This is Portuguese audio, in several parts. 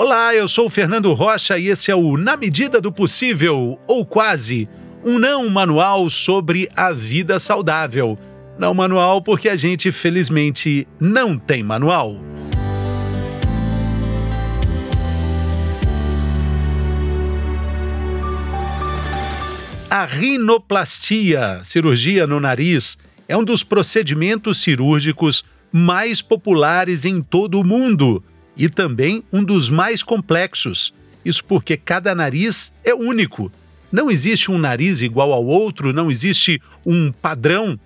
Olá, eu sou o Fernando Rocha e esse é o Na Medida do Possível, ou quase, um não manual sobre a vida saudável. Não manual porque a gente, felizmente, não tem manual. A rinoplastia, cirurgia no nariz, é um dos procedimentos cirúrgicos mais populares em todo o mundo e também um dos mais complexos. Isso porque cada nariz é único. Não existe um nariz igual ao outro, não existe um padrão.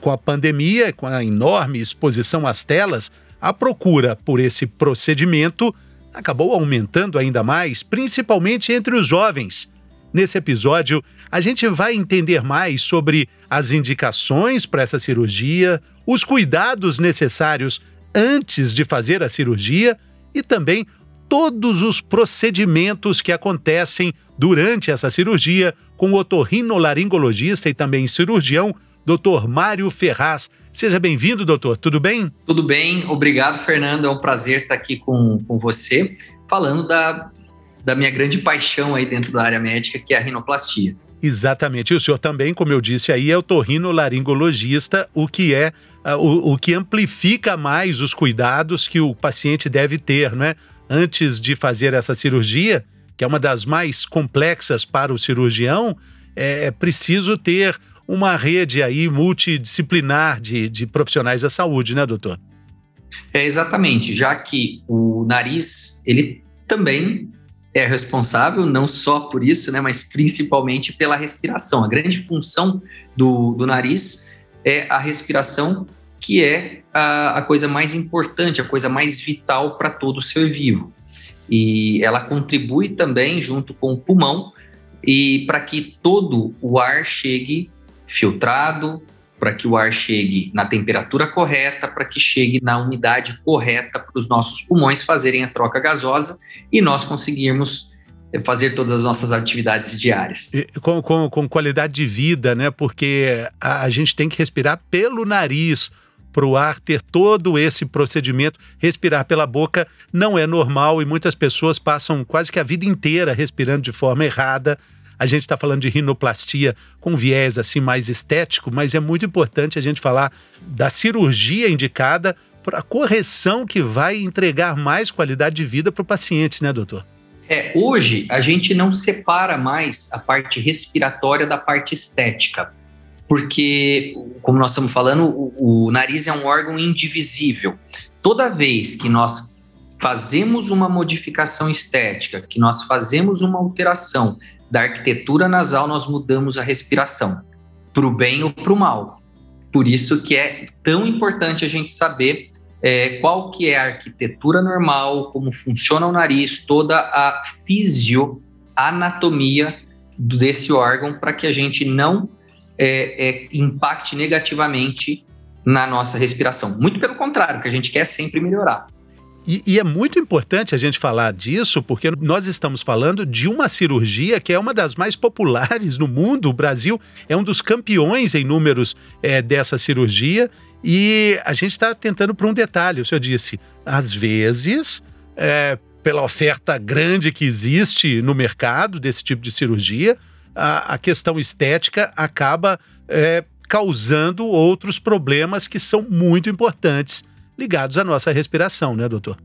Com a pandemia, com a enorme exposição às telas, a procura por esse procedimento acabou aumentando ainda mais, principalmente entre os jovens. Nesse episódio, a gente vai entender mais sobre as indicações para essa cirurgia, os cuidados necessários antes de fazer a cirurgia e também todos os procedimentos que acontecem durante essa cirurgia com o otorrinolaringologista e também cirurgião, Dr. Mário Ferraz. Seja bem-vindo, doutor. Tudo bem? Tudo bem. Obrigado, Fernando. É um prazer estar aqui com, com você, falando da, da minha grande paixão aí dentro da área médica, que é a rinoplastia. Exatamente. E o senhor também, como eu disse aí, é o torrinolaringologista, o que é o, o que amplifica mais os cuidados que o paciente deve ter, né? Antes de fazer essa cirurgia, que é uma das mais complexas para o cirurgião, é, é preciso ter uma rede aí multidisciplinar de, de profissionais da saúde, né, doutor? É exatamente, já que o nariz, ele também é responsável não só por isso, né, mas principalmente pela respiração. A grande função do, do nariz é a respiração, que é a, a coisa mais importante, a coisa mais vital para todo ser vivo. E ela contribui também junto com o pulmão e para que todo o ar chegue filtrado, para que o ar chegue na temperatura correta, para que chegue na umidade correta para os nossos pulmões fazerem a troca gasosa e nós conseguirmos eh, fazer todas as nossas atividades diárias. Com, com, com, qualidade de vida, né? Porque a, a gente tem que respirar pelo nariz para o ar ter todo esse procedimento. Respirar pela boca não é normal e muitas pessoas passam quase que a vida inteira respirando de forma errada a gente está falando de rinoplastia com viés assim mais estético, mas é muito importante a gente falar da cirurgia indicada para a correção que vai entregar mais qualidade de vida para o paciente, né, doutor? É, hoje a gente não separa mais a parte respiratória da parte estética, porque, como nós estamos falando, o, o nariz é um órgão indivisível. Toda vez que nós fazemos uma modificação estética, que nós fazemos uma alteração da arquitetura nasal, nós mudamos a respiração, para o bem ou para o mal. Por isso que é tão importante a gente saber é, qual que é a arquitetura normal, como funciona o nariz, toda a fisioanatomia desse órgão, para que a gente não é, é, impacte negativamente na nossa respiração. Muito pelo contrário, que a gente quer sempre melhorar. E, e, é muito importante a gente falar disso, porque nós estamos falando de uma cirurgia que é uma das mais populares no mundo. O Brasil é um dos campeões em números é, dessa cirurgia. E a gente está tentando por um detalhe. O senhor disse, às vezes, é, pela oferta grande que existe no mercado desse tipo de cirurgia, a, a questão estética acaba é, causando outros problemas que são muito importantes ligados à nossa respiração, né, doutor?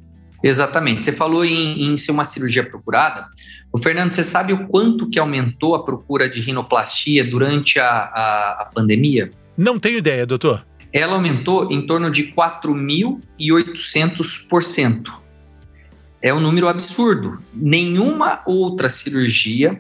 Exatamente. Você falou em, em ser uma cirurgia procurada. O Fernando, você sabe o quanto que aumentou a procura de rinoplastia durante a, a, a pandemia? Não tenho ideia, doutor. Ela aumentou em torno de 4.800%. É um número absurdo. Nenhuma outra cirurgia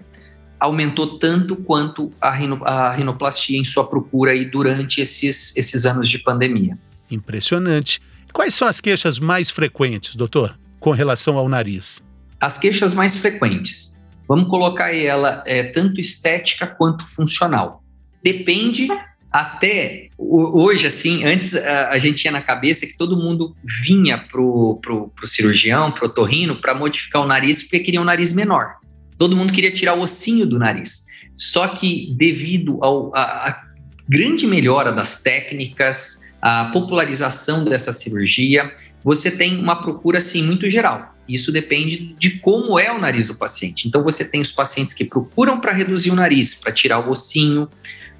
aumentou tanto quanto a, rino, a rinoplastia em sua procura aí durante esses, esses anos de pandemia. Impressionante. Quais são as queixas mais frequentes, doutor, com relação ao nariz? As queixas mais frequentes. Vamos colocar ela é, tanto estética quanto funcional. Depende até hoje, assim, antes a, a, gente tinha na cabeça que todo mundo vinha pro, pro, pro cirurgião, pro otorrino, para modificar o nariz porque queria um nariz menor. Todo mundo queria tirar o ossinho do nariz. Só que devido à grande melhora das técnicas, a popularização dessa cirurgia, você tem uma procura assim muito geral. Isso depende de como é o nariz do paciente. Então você tem os pacientes que procuram para reduzir o nariz, para tirar o ossinho.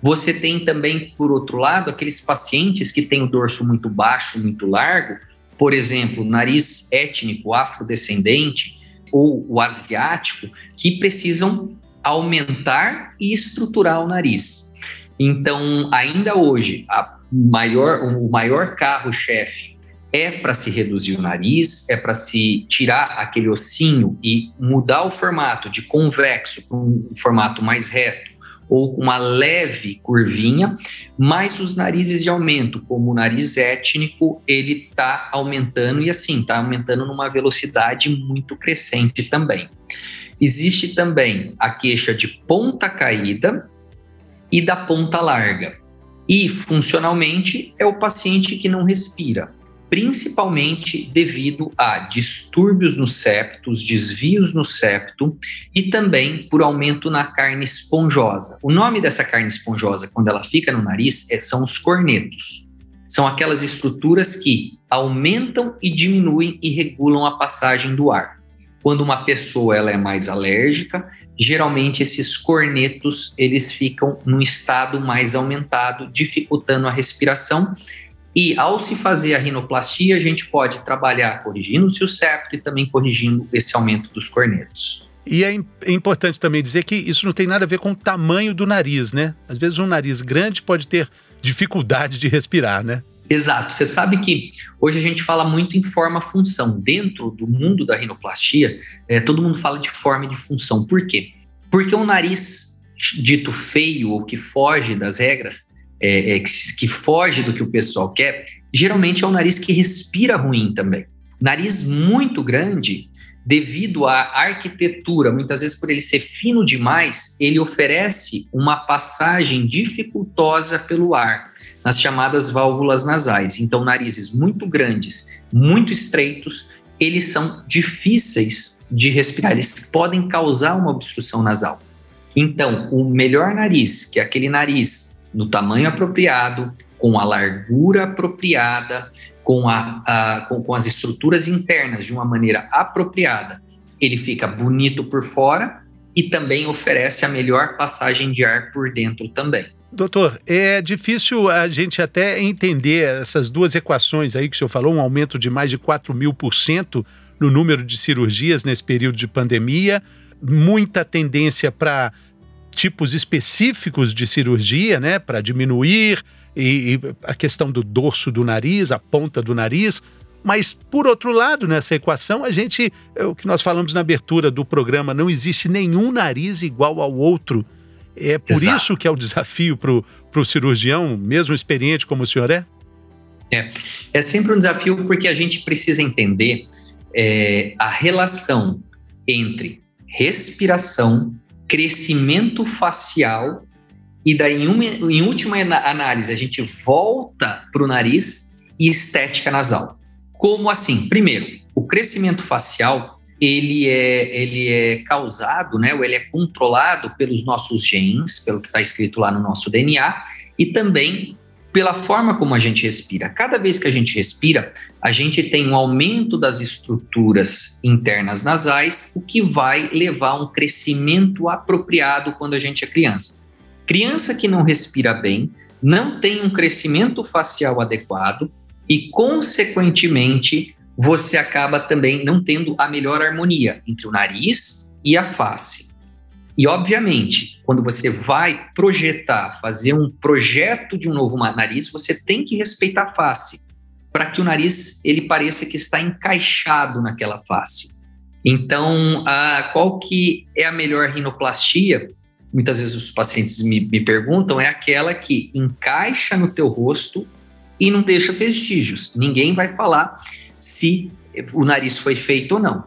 Você tem também, por outro lado, aqueles pacientes que têm o dorso muito baixo, muito largo, por exemplo, nariz étnico, afrodescendente ou o asiático, que precisam aumentar e estruturar o nariz. Então, ainda hoje, maior, o maior carro-chefe é para se reduzir o nariz, é para se tirar aquele ossinho e mudar o formato de convexo para um formato mais reto ou com uma leve curvinha, mas os narizes de aumento, como o nariz étnico, ele está aumentando e assim, está aumentando numa velocidade muito crescente também. Existe também a queixa de ponta caída e da ponta larga. E funcionalmente é o paciente que não respira principalmente devido a distúrbios no septo, desvios no septo e também por aumento na carne esponjosa. O nome dessa carne esponjosa, quando ela fica no nariz, é, são os cornetos. São aquelas estruturas que aumentam e diminuem e regulam a passagem do ar. Quando uma pessoa ela é mais alérgica, geralmente esses cornetos eles ficam num estado mais aumentado, dificultando a respiração e ao se fazer a rinoplastia, a gente pode trabalhar corrigindo-se o septo e também corrigindo esse aumento dos cornetos. E é, é, importante também dizer que isso não tem nada a ver com o tamanho do nariz, né? Às vezes um nariz grande pode ter dificuldade de respirar, né? Exato. Você sabe que hoje a gente fala muito em forma-função. Dentro do mundo da rinoplastia, é, todo mundo fala de forma e de função. Por quê? Porque um nariz dito feio ou que foge das regras, é, é, que foge do que o pessoal quer, geralmente é o nariz que respira ruim também. Nariz muito grande, devido à arquitetura, muitas vezes por ele ser fino demais, ele oferece uma passagem dificultosa pelo ar, nas chamadas válvulas nasais. Então, narizes muito grandes, muito estreitos, eles são difíceis de respirar, eles podem causar uma obstrução nasal. Então, o melhor nariz, que é aquele nariz no tamanho apropriado, com a largura apropriada, com, a, a com, com as estruturas internas de uma maneira apropriada, ele fica bonito por fora e também oferece a melhor passagem de ar por dentro também. Doutor, é difícil a gente até entender essas duas equações aí que o senhor falou, um aumento de mais de 4 mil por cento no número de cirurgias nesse período de pandemia, muita tendência para tipos específicos de cirurgia, né, para diminuir e, e, a questão do dorso do nariz, a ponta do nariz. Mas, por outro lado, nessa equação, a gente, é o que nós falamos na abertura do programa, não existe nenhum nariz igual ao outro. É por Exato. isso que é o desafio para o cirurgião, mesmo experiente como o senhor é? É, é sempre um desafio porque a gente precisa entender é, a relação entre respiração crescimento facial, e daí, em, uma, em última análise, a gente volta para o nariz e estética nasal. Como assim? Primeiro, o crescimento facial ele é, ele é causado, né, ou ele é controlado pelos nossos genes, pelo que está escrito lá no nosso DNA, e também pela forma como a gente respira. Cada vez que a gente respira, a gente tem um aumento das estruturas internas nasais, o que vai levar a um crescimento apropriado quando a gente é criança. Criança que não respira bem, não tem um crescimento facial adequado e, consequentemente, você acaba também não tendo a melhor harmonia entre o nariz e a face. E, obviamente, quando você vai projetar, fazer um projeto de um novo nariz, você tem que respeitar a face, para que o nariz ele pareça que está encaixado naquela face. Então, a, qual que é a melhor rinoplastia? Muitas vezes os pacientes me, me perguntam, é aquela que encaixa no teu rosto e não deixa vestígios. Ninguém vai falar se o nariz foi feito ou não.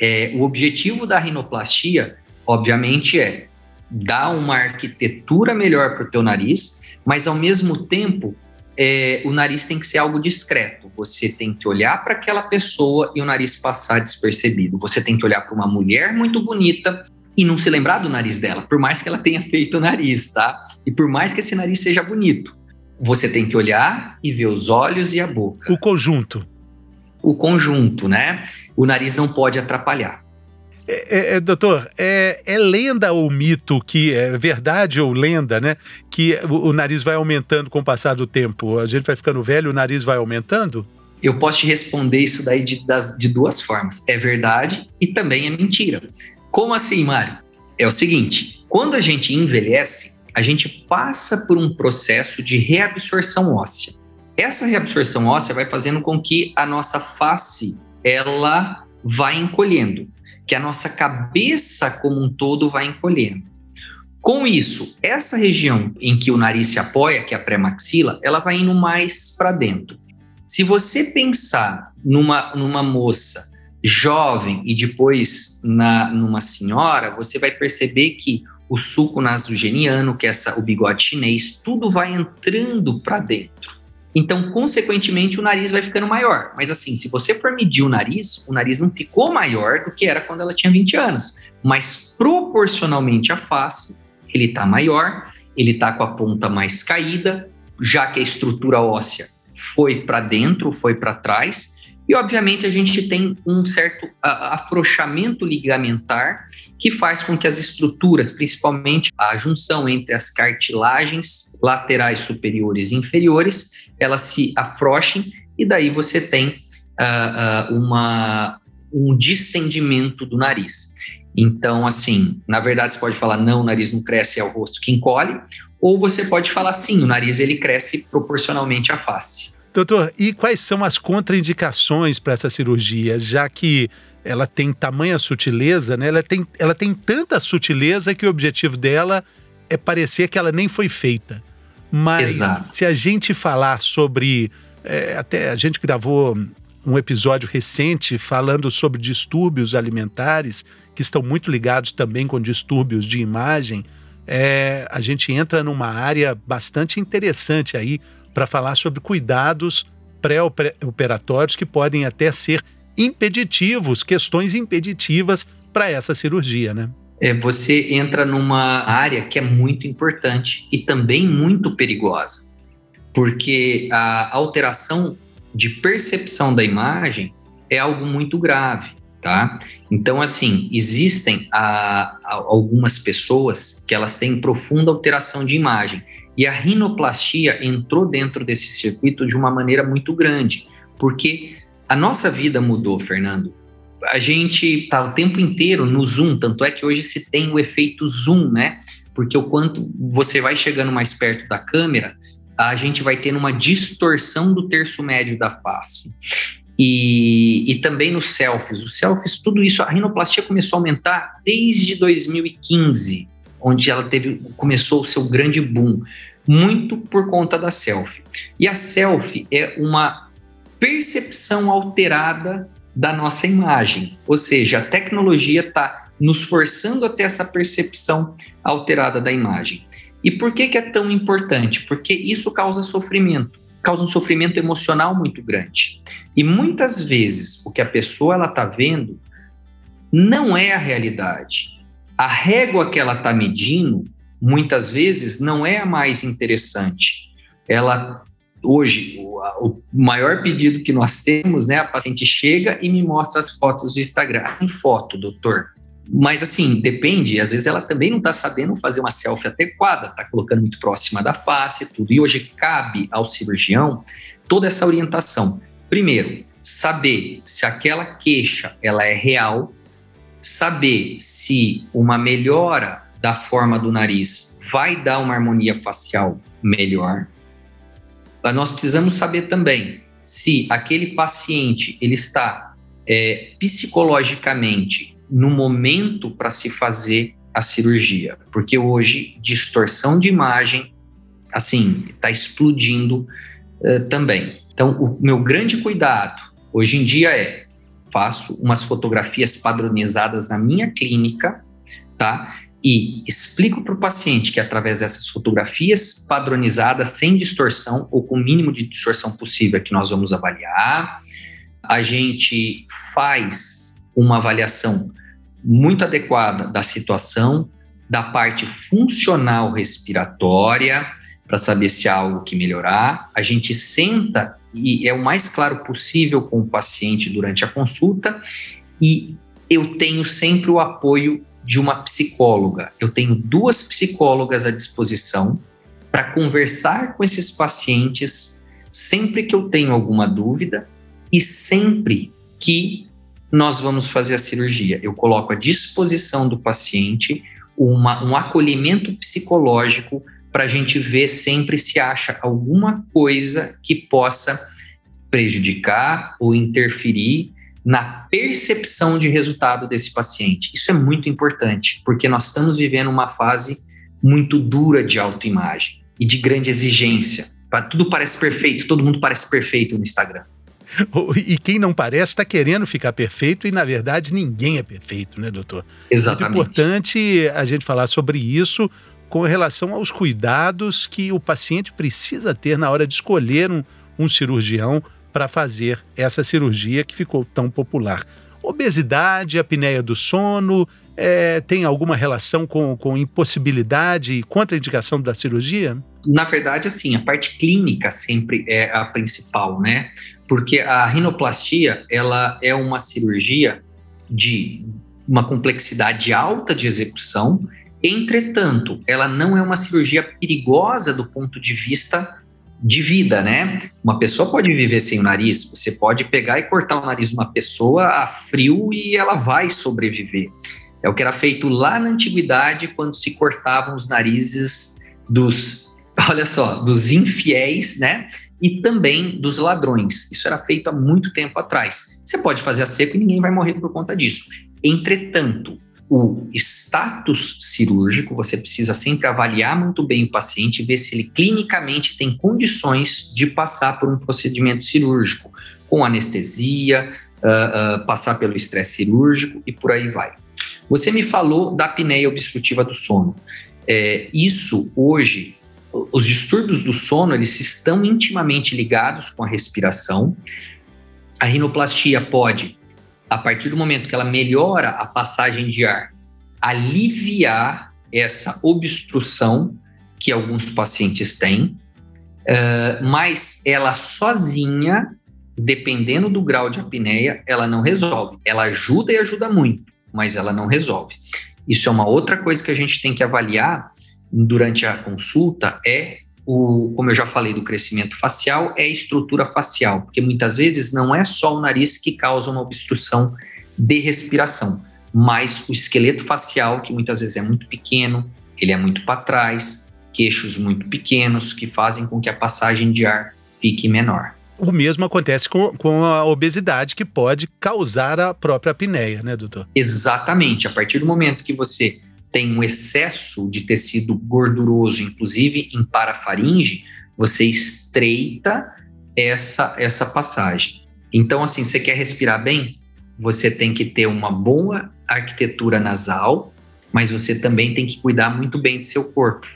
É, o objetivo da rinoplastia obviamente, é dar uma arquitetura melhor para o teu nariz, mas ao mesmo tempo é, o nariz tem que ser algo discreto. Você tem que olhar para aquela pessoa e o nariz passar despercebido. Você tem que olhar para uma mulher muito bonita e não se lembrar do nariz dela, por mais que ela tenha feito o nariz, tá? E por mais que esse nariz seja bonito. você tem que olhar e ver os olhos e a boca. O conjunto. O conjunto, né? O nariz não pode atrapalhar. É, é, é, doutor, é, é, lenda ou mito que é verdade ou lenda, né? Que o, o, nariz vai aumentando com o passar do tempo. A gente vai ficando velho, o nariz vai aumentando? Eu posso te responder isso daí de, das, de duas formas. É verdade e também é mentira. Como assim, Mário? É o seguinte: quando a gente envelhece, a gente passa por um processo de reabsorção óssea. Essa reabsorção óssea vai fazendo com que a nossa face ela vai encolhendo que a nossa cabeça como um todo vai encolhendo. Com isso, essa região em que o nariz se apoia, que é a pré-maxila, ela vai indo mais para dentro. Se você pensar numa, numa moça jovem e depois na, numa senhora, você vai perceber que o suco nasogeniano, que é essa, o bigode chinês, tudo vai entrando para dentro. Então, consequentemente, o nariz vai ficando maior. Mas assim, se você for medir o nariz, o nariz não ficou maior do que era quando ela tinha 20 anos. Mas proporcionalmente à face, ele está maior, ele está com a ponta mais caída, já que a estrutura óssea foi para dentro, foi para trás. E, obviamente, a gente tem um certo afrouxamento ligamentar que faz com que as estruturas, principalmente a junção entre as cartilagens laterais superiores e inferiores, elas se afrouxem e daí você tem uh, uh, uma, um distendimento do nariz. Então, assim, na verdade você pode falar não, o nariz não cresce, é o rosto que encolhe, ou você pode falar sim, o nariz ele cresce proporcionalmente à face. Doutor, e quais são as contraindicações para essa cirurgia, já que ela tem tamanha sutileza, né? Ela tem, ela tem tanta sutileza que o objetivo dela é parecer que ela nem foi feita. Mas Exato. se a gente falar sobre. É, até a gente gravou um episódio recente falando sobre distúrbios alimentares, que estão muito ligados também com distúrbios de imagem. É, a gente entra numa área bastante interessante aí para falar sobre cuidados pré-operatórios que podem até ser impeditivos, questões impeditivas para essa cirurgia, né? é, você entra numa área que é muito importante e também muito perigosa, porque a alteração de percepção da imagem é algo muito grave, tá? Então, assim, existem a, a, algumas pessoas que elas têm profunda alteração de imagem e a rinoplastia entrou dentro desse circuito de uma maneira muito grande, porque a nossa vida mudou, Fernando a gente tá o tempo inteiro no zoom, tanto é que hoje se tem o efeito zoom, né? Porque o quanto você vai chegando mais perto da câmera, a gente vai tendo uma distorção do terço médio da face. E, e também nos selfies. Os selfies, tudo isso, a rinoplastia começou a aumentar desde 2015, onde ela teve, começou o seu grande boom, muito por conta da selfie. E a selfie é uma percepção alterada da nossa imagem. Ou seja, a tecnologia está nos forçando a ter essa percepção alterada da imagem. E por que, que é tão importante? Porque isso causa sofrimento, causa um sofrimento emocional muito grande. E muitas vezes o que a pessoa ela está vendo não é a realidade. A régua que ela está medindo, muitas vezes, não é a mais interessante. Ela hoje, o, o, maior pedido que nós temos, né? A paciente chega e me mostra as fotos do Instagram. Em foto, doutor. Mas assim, depende, às vezes ela também não está sabendo fazer uma selfie adequada, está colocando muito próxima da face, tudo. E hoje cabe ao cirurgião toda essa orientação. Primeiro, saber se aquela queixa ela é real, saber se uma melhora da forma do nariz vai dar uma harmonia facial melhor, nós precisamos saber também se aquele paciente ele está é, psicologicamente no momento para se fazer a cirurgia, porque hoje distorção de imagem assim está explodindo uh, também. Então, o meu grande cuidado hoje em dia é faço umas fotografias padronizadas na minha clínica, tá? e explico para o paciente que através dessas fotografias padronizadas, sem distorção ou com o mínimo de distorção possível que nós vamos avaliar, a gente faz uma avaliação muito adequada da situação, da parte funcional respiratória, para saber se há algo que melhorar. A gente senta e é o mais claro possível com o paciente durante a consulta e eu tenho sempre o apoio de uma psicóloga. Eu tenho duas psicólogas à disposição para conversar com esses pacientes sempre que eu tenho alguma dúvida e sempre que nós vamos fazer a cirurgia. Eu coloco à disposição do paciente uma, um acolhimento psicológico para a gente ver sempre se acha alguma coisa que possa prejudicar ou interferir na percepção de resultado desse paciente. Isso é muito importante, porque nós estamos vivendo uma fase muito dura de autoimagem e de grande exigência. Tudo parece perfeito, todo mundo parece perfeito no Instagram. E quem não parece está querendo ficar perfeito e, na verdade, ninguém é perfeito, né, doutor? Exatamente. É importante a gente falar sobre isso com relação aos cuidados que o paciente precisa ter na hora de escolher um, um cirurgião para fazer essa cirurgia que ficou tão popular. Obesidade, apneia do sono, é, tem alguma relação com, com impossibilidade e contraindicação da cirurgia? Na verdade, assim, a parte clínica sempre é a principal, né? Porque a rinoplastia, ela é uma cirurgia de uma complexidade alta de execução, entretanto, ela não é uma cirurgia perigosa do ponto de vista de vida, né? Uma pessoa pode viver sem o nariz, você pode pegar e cortar o nariz de uma pessoa a frio e ela vai sobreviver. É o que era feito lá na antiguidade, quando se cortavam os narizes dos, olha só, dos infiéis, né? E também dos ladrões. Isso era feito há muito tempo atrás. Você pode fazer a seco e ninguém vai morrer por conta disso. Entretanto, o status cirúrgico, você precisa sempre avaliar muito bem o paciente e ver se ele clinicamente tem condições de passar por um procedimento cirúrgico, com anestesia, uh, uh, passar pelo estresse cirúrgico e por aí vai. Você me falou da apneia obstrutiva do sono. É, isso hoje, os distúrbios do sono, eles estão intimamente ligados com a respiração. A rinoplastia pode a partir do momento que ela melhora a passagem de ar, aliviar essa obstrução que alguns pacientes têm, uh, mas ela sozinha, dependendo do grau de apneia, ela não resolve. Ela ajuda e ajuda muito, mas ela não resolve. Isso é uma outra coisa que a gente tem que avaliar durante a consulta, é o, como eu já falei do crescimento facial, é a estrutura facial, porque muitas vezes não é só o nariz que causa uma obstrução de respiração, mas o esqueleto facial, que muitas vezes é muito pequeno, ele é muito para trás, queixos muito pequenos, que fazem com que a passagem de ar fique menor. O mesmo acontece com, com a obesidade, que pode causar a própria apneia, né, doutor? Exatamente. A partir do momento que você tem um excesso de tecido gorduroso, inclusive em parafaringe, você estreita essa, essa passagem. Então, assim, você quer respirar bem? Você tem que ter uma boa arquitetura nasal, mas você também tem que cuidar muito bem do seu corpo.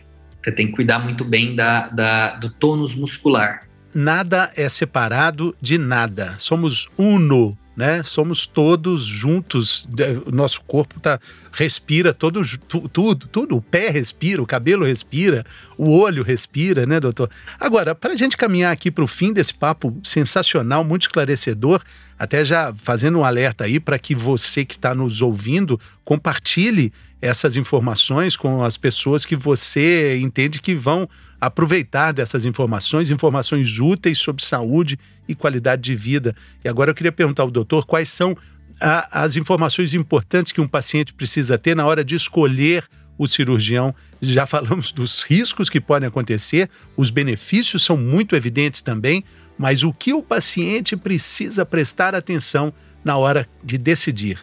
Você tem que cuidar muito bem da, da, do tônus muscular. Nada é separado de nada. Somos uno né? Somos todos juntos, o nosso corpo tá, respira todo, tu, tudo, tudo. O pé respira, o cabelo respira, o olho respira, né, doutor? Agora, para a gente caminhar aqui para o fim desse papo sensacional, muito esclarecedor, até já fazendo um alerta aí para que você que está nos ouvindo compartilhe essas informações com as pessoas que você entende que vão aproveitar dessas informações, informações úteis sobre saúde e qualidade de vida. E agora eu queria perguntar ao doutor quais são a, as informações importantes que um paciente precisa ter na hora de escolher o cirurgião. Já falamos dos riscos que podem acontecer, os benefícios são muito evidentes também, mas o que o paciente precisa prestar atenção na hora de decidir?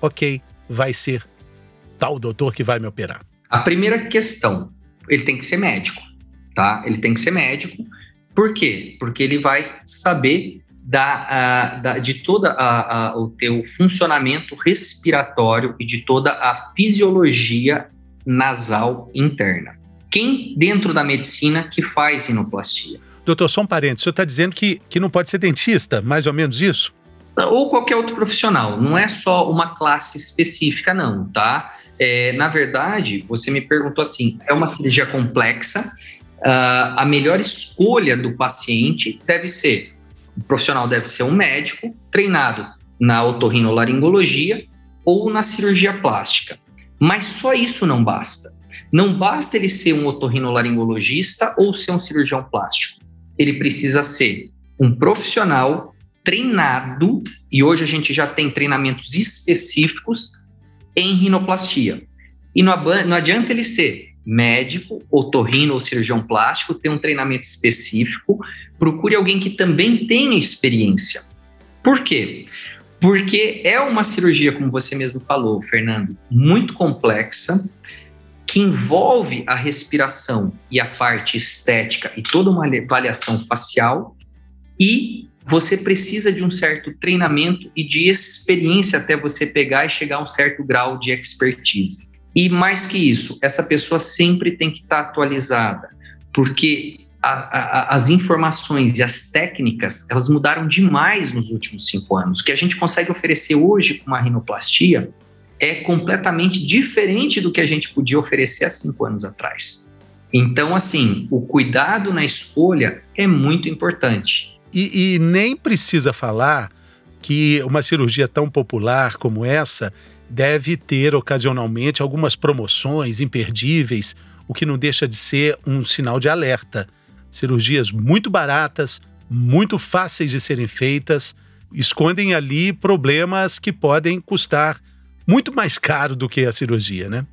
Ok, vai ser tal doutor que vai me operar. A primeira questão, ele tem que ser médico tá? Ele tem que ser médico. Por quê? Porque ele vai saber da, da de a, o teu funcionamento respiratório e de toda a fisiologia nasal interna. Quem dentro da medicina que faz inoplastia? Doutor, só um parênteses, o senhor está dizendo que, que não pode ser dentista, mais ou menos isso? Ou qualquer outro profissional, não é só uma classe específica, não, tá? É, na verdade, você me perguntou assim: é uma cirurgia complexa uh, a melhor escolha do paciente deve ser: o profissional deve ser um médico treinado na otorrinolaringologia ou na cirurgia plástica. Mas só isso não basta. Não basta ele ser um otorrinolaringologista ou ser um cirurgião plástico. Ele precisa ser um profissional treinado, e hoje a gente já tem treinamentos específicos em rinoplastia. E não, adianta ele ser médico, otorrino ou cirurgião plástico, ter um treinamento específico, procure alguém que também tenha experiência. Por quê? Porque é uma cirurgia, como você mesmo falou, Fernando, muito complexa, que envolve a respiração e a parte estética e toda uma avaliação facial, e você precisa de um certo treinamento e de experiência até você pegar e chegar a um certo grau de expertise. E mais que isso, essa pessoa sempre tem que estar atualizada, porque a, a, as informações e as técnicas elas mudaram demais nos últimos cinco anos. O que a gente consegue oferecer hoje com uma rinoplastia é completamente diferente do que a gente podia oferecer há cinco anos atrás. Então, assim, o cuidado na escolha é muito importante. E, e nem precisa falar que uma cirurgia tão popular como essa deve ter ocasionalmente algumas promoções imperdíveis, o que não deixa de ser um sinal de alerta. Cirurgias muito baratas, muito fáceis de serem feitas, escondem ali problemas que podem custar muito mais caro do que a cirurgia, né?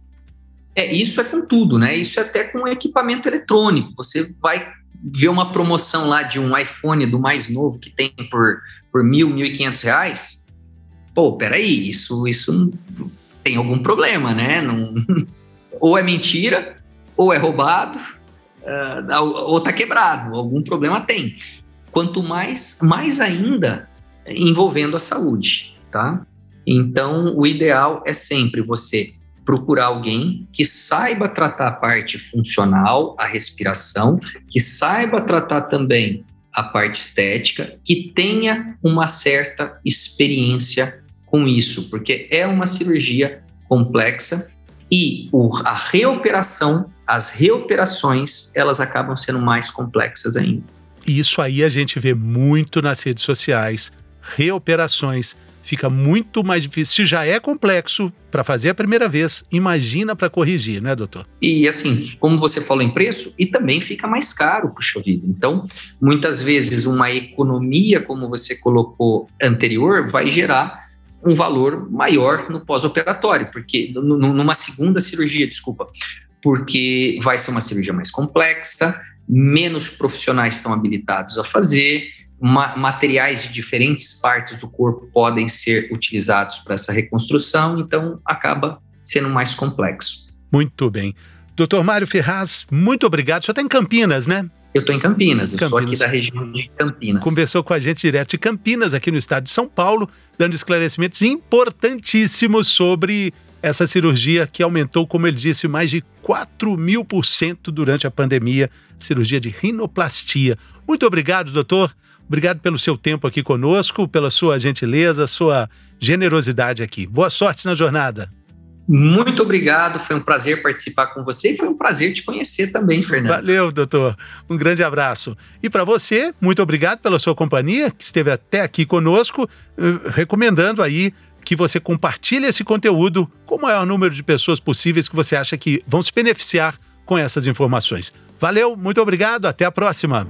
É, isso é com tudo, né? Isso é até com equipamento eletrônico. Você vai ver uma promoção lá de um iPhone do mais novo que tem por, por mil, mil e quinhentos reais, pô, peraí, isso, isso tem algum problema, né? Não, ou é mentira, ou é roubado, uh, ou tá quebrado, algum problema tem. Quanto mais, mais ainda envolvendo a saúde, tá? Então, o ideal é sempre você procurar alguém que saiba tratar a parte funcional, a respiração, que saiba tratar também a parte estética, que tenha uma certa experiência com isso, porque é uma cirurgia complexa e a reoperação, as reoperações, elas acabam sendo mais complexas ainda. Isso aí a gente vê muito nas redes sociais, reoperações fica muito mais difícil. Se já é complexo para fazer a primeira vez, imagina para corrigir, né, doutor? E assim, como você falou em preço, e também fica mais caro, puxa vida. Então, muitas vezes uma economia, como você colocou anterior, vai gerar um valor maior no pós-operatório, porque numa segunda cirurgia, desculpa, porque vai ser uma cirurgia mais complexa, menos profissionais estão habilitados a fazer, ma materiais de diferentes partes do corpo podem ser utilizados para essa reconstrução, então acaba sendo mais complexo. Muito bem. Doutor Mário Ferraz, muito obrigado. Senhor está em Campinas, né? Eu estou em Campinas, Campinas. sou aqui da região de Campinas. Conversou com a gente direto de Campinas, aqui no estado de São Paulo, dando esclarecimentos importantíssimos sobre essa cirurgia que aumentou, como ele disse, mais de 4 mil por cento durante a pandemia, cirurgia de rinoplastia. Muito obrigado, doutor. Obrigado pelo seu tempo aqui conosco, pela sua gentileza, sua generosidade aqui. Boa sorte na jornada. Muito obrigado, foi um prazer participar com você e foi um prazer te conhecer também, Fernando. Valeu, doutor. Um grande abraço. E para você, muito obrigado pela sua companhia, que esteve até aqui conosco, eh, recomendando aí que você compartilhe esse conteúdo com o maior número de pessoas possíveis que você acha que vão se beneficiar com essas informações. Valeu, muito obrigado, até a próxima.